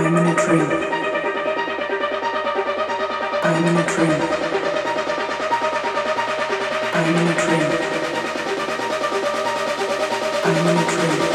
I'm in a dream. I'm in a dream. I'm in a dream.